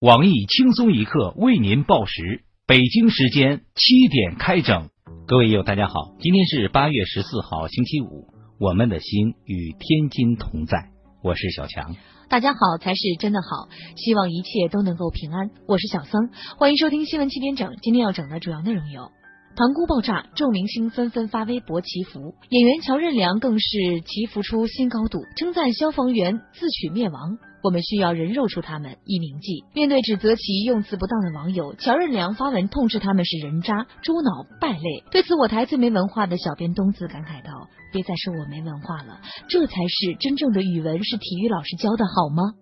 网易轻松一刻为您报时，北京时间七点开整。各位友，大家好，今天是八月十四号，星期五。我们的心与天津同在，我是小强。大家好才是真的好，希望一切都能够平安。我是小桑，欢迎收听新闻七点整。今天要整的主要内容有：塘沽爆炸，众明星纷纷发微博祈福，演员乔任梁更是祈福出新高度，称赞消防员自取灭亡。我们需要人肉出他们，以铭记。面对指责其用词不当的网友，乔任梁发文痛斥他们是人渣、猪脑、败类。对此，我台最没文化的小编东子感慨道：“别再说我没文化了，这才是真正的语文，是体育老师教的好吗？”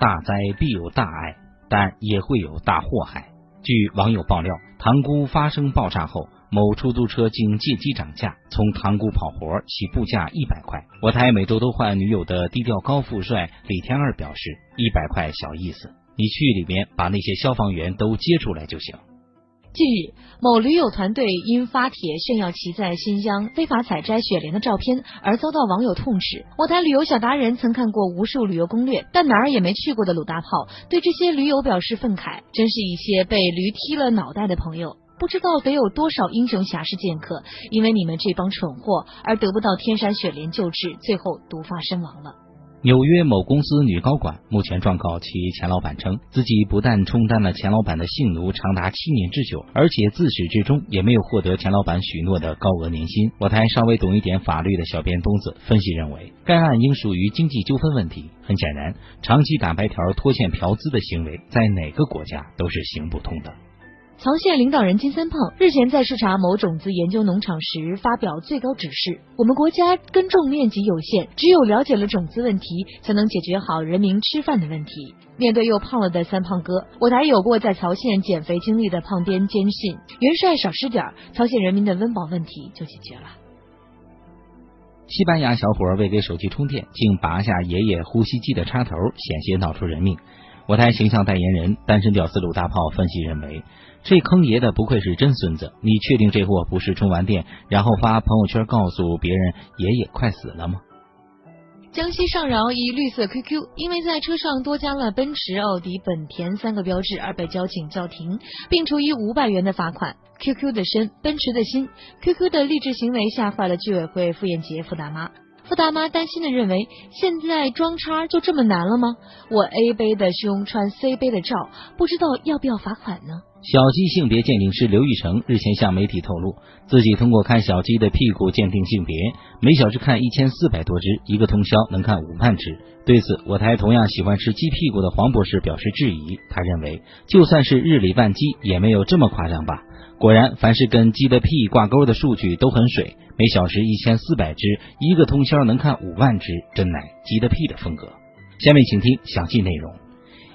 大灾必有大爱，但也会有大祸害。据网友爆料，塘沽发生爆炸后。某出租车竟借机涨价，从塘沽跑活，起步价一百块。我台每周都换女友的低调高富帅李天二表示，一百块小意思，你去里面把那些消防员都接出来就行。近日，某驴友团队因发帖炫耀其在新疆非法采摘雪莲的照片而遭到网友痛斥。我台旅游小达人曾看过无数旅游攻略，但哪儿也没去过的鲁大炮对这些驴友表示愤慨，真是一些被驴踢了脑袋的朋友。不知道得有多少英雄侠士剑客，因为你们这帮蠢货而得不到天山雪莲救治，最后毒发身亡了。纽约某公司女高管目前状告其前老板称，自己不但充当了前老板的性奴长达七年之久，而且自始至终也没有获得前老板许诺的高额年薪。我台稍微懂一点法律的小编东子分析认为，该案应属于经济纠纷问题。很显然，长期打白条、拖欠嫖资的行为，在哪个国家都是行不通的。曹县领导人金三胖日前在视察某种子研究农场时发表最高指示：我们国家耕种面积有限，只有了解了种子问题，才能解决好人民吃饭的问题。面对又胖了的三胖哥，我台有过在曹县减肥经历的胖边坚信：元帅少吃点，曹县人民的温饱问题就解决了。西班牙小伙为给手机充电，竟拔下爷爷呼吸机的插头，险些闹出人命。我台形象代言人单身屌丝鲁大炮分析认为。这坑爷的不愧是真孙子！你确定这货不是充完电，然后发朋友圈告诉别人爷爷快死了吗？江西上饶一绿色 QQ，因为在车上多加了奔驰、奥迪、本田三个标志而被交警叫停，并处以五百元的罚款。QQ 的身，奔驰的心，QQ 的励志行为吓坏了居委会傅艳杰傅大妈。傅大妈担心的认为，现在装叉就这么难了吗？我 A 杯的胸穿 C 杯的照，不知道要不要罚款呢？小鸡性别鉴定师刘玉成日前向媒体透露，自己通过看小鸡的屁股鉴定性别，每小时看一千四百多只，一个通宵能看五万只。对此，我台同样喜欢吃鸡屁股的黄博士表示质疑，他认为就算是日理万机，也没有这么夸张吧。果然，凡是跟鸡的屁挂钩的数据都很水，每小时一千四百只，一个通宵能看五万只，真乃鸡的屁的风格。下面请听详细内容。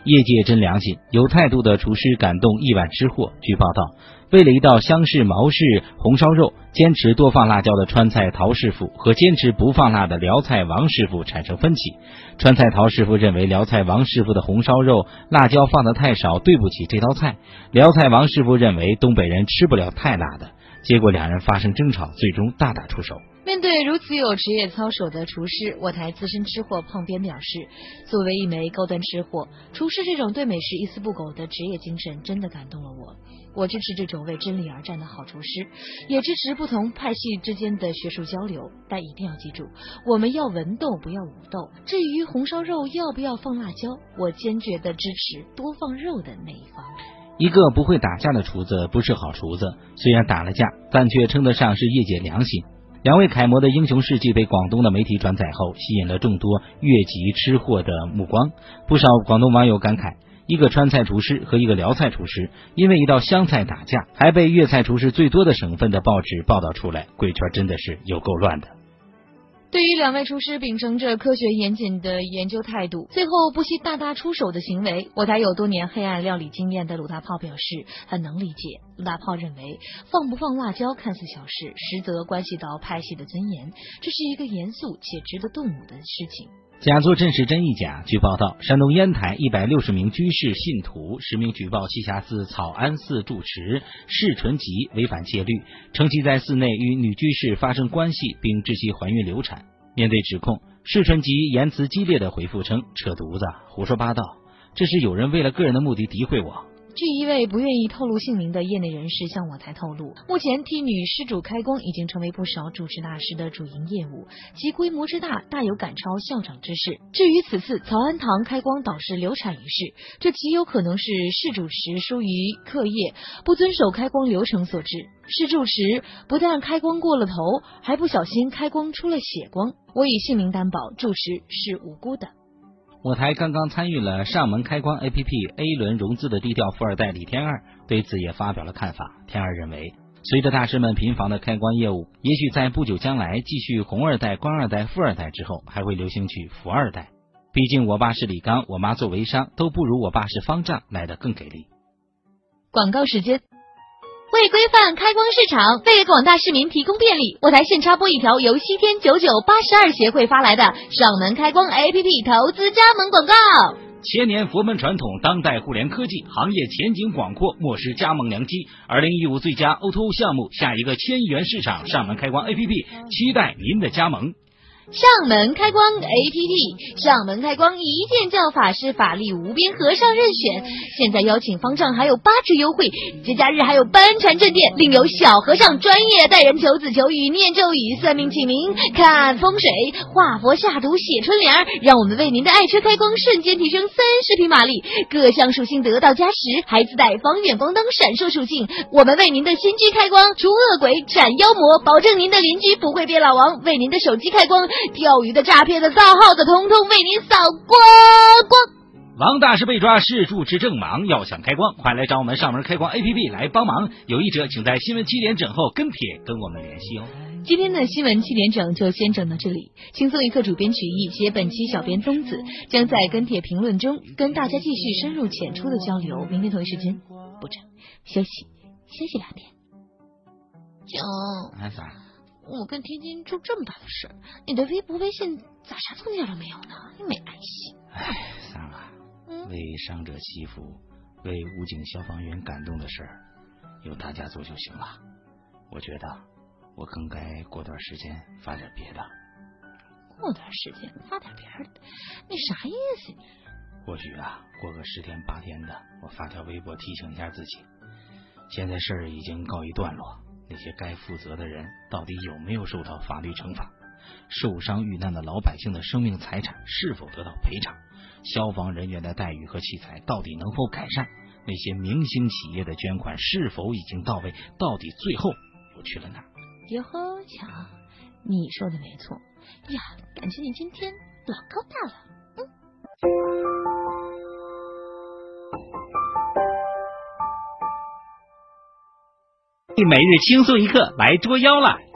业界真良心，有态度的厨师感动亿万吃货。据报道，为了一道湘式毛氏红烧肉，坚持多放辣椒的川菜陶师傅和坚持不放辣的辽菜王师傅产生分歧。川菜陶师傅认为辽菜王师傅的红烧肉辣椒放的太少，对不起这道菜。辽菜王师傅认为东北人吃不了太辣的，结果两人发生争吵，最终大打出手。面对如此有职业操守的厨师，我台资深吃货胖边表示：“作为一枚高端吃货，厨师这种对美食一丝不苟的职业精神真的感动了我。我支持这种为真理而战的好厨师，也支持不同派系之间的学术交流。但一定要记住，我们要文斗，不要武斗。至于红烧肉要不要放辣椒，我坚决的支持多放肉的那一方。一个不会打架的厨子不是好厨子，虽然打了架，但却称得上是业界良心。”两位楷模的英雄事迹被广东的媒体转载后，吸引了众多越级吃货的目光。不少广东网友感慨：一个川菜厨师和一个辽菜厨师，因为一道湘菜打架，还被粤菜厨师最多的省份的报纸报道出来，贵圈真的是有够乱的。对于两位厨师秉承着科学严谨的研究态度，最后不惜大打出手的行为，我台有多年黑暗料理经验的鲁大炮表示很能理解。鲁大炮认为，放不放辣椒看似小事，实则关系到拍戏的尊严，这是一个严肃且值得动武的事情。假作真时真亦假。据报道，山东烟台一百六十名居士信徒实名举报栖霞寺草庵寺住持释纯吉违反戒律，称其在寺内与女居士发生关系，并致其怀孕流产。面对指控，释纯吉言辞激烈的回复称：“扯犊子，胡说八道。”这是有人为了个人的目的诋毁我。据一位不愿意透露姓名的业内人士向我台透露，目前替女施主开光已经成为不少主持大师的主营业务，其规模之大，大有赶超校长之势。至于此次曹安堂开光导师流产一事，这极有可能是施主持疏于课业，不遵守开光流程所致。施主持不但开光过了头，还不小心开光出了血光。我以姓名担保，主持是无辜的。我台刚刚参与了上门开光 APP A 轮融资的低调富二代李天二对此也发表了看法。天二认为，随着大师们频繁的开光业务，也许在不久将来，继续红二代、官二代、富二代之后，还会流行起富二代。毕竟我爸是李刚，我妈做微商，都不如我爸是方丈来的更给力。广告时间。为规范开光市场，为广大市民提供便利，我台现插播一条由西天九九八十二协会发来的上门开光 APP 投资加盟广告。千年佛门传统，当代互联科技，行业前景广阔，莫失加盟良机。二零一五最佳 O2O 项目，下一个千亿元市场上门开光 APP，期待您的加盟。上门开光 APP，上门开光一键叫法师，法力无边，和尚任选。现在邀请方丈还有八折优惠，节假日还有班禅镇店，另有小和尚专业带人求子求雨、念咒语、算命起名、看风水、画佛下毒、写春联，让我们为您的爱车开光，瞬间提升三十匹马力，各项属性得到加持，还自带方远光灯闪烁属性。我们为您的新居开光，除恶鬼、斩妖魔，保证您的邻居不会变老王。为您的手机开光。钓鱼的、诈骗的、造号的，通通为您扫光光。王大师被抓，事主之正忙，要想开光，快来找我们上门开光 A P P 来帮忙。有意者请在新闻七点整后跟帖跟我们联系哦。今天的新闻七点整就先整到这里，轻松一刻主编曲艺，写本期小编宗子将在跟帖评论中跟大家继续深入浅出的交流。明天同一时间不整休息休息两天。九，啥？我跟天津出这么大的事儿，你的微博、微信咋啥动静都没有呢？你没爱心。唉，三啊，为伤者祈福、为武警消防员感动的事儿，由大家做就行了。我觉得我更该过段时间发点别的。过段时间发点别的，你啥意思你？或许啊，过个十天八天的，我发条微博提醒一下自己，现在事儿已经告一段落。那些该负责的人到底有没有受到法律惩罚？受伤遇难的老百姓的生命财产是否得到赔偿？消防人员的待遇和器材到底能否改善？那些明星企业的捐款是否已经到位？到底最后又去了哪？哟呵，强，你说的没错呀，感觉你今天老高大了。嗯每日轻松一刻来捉妖了。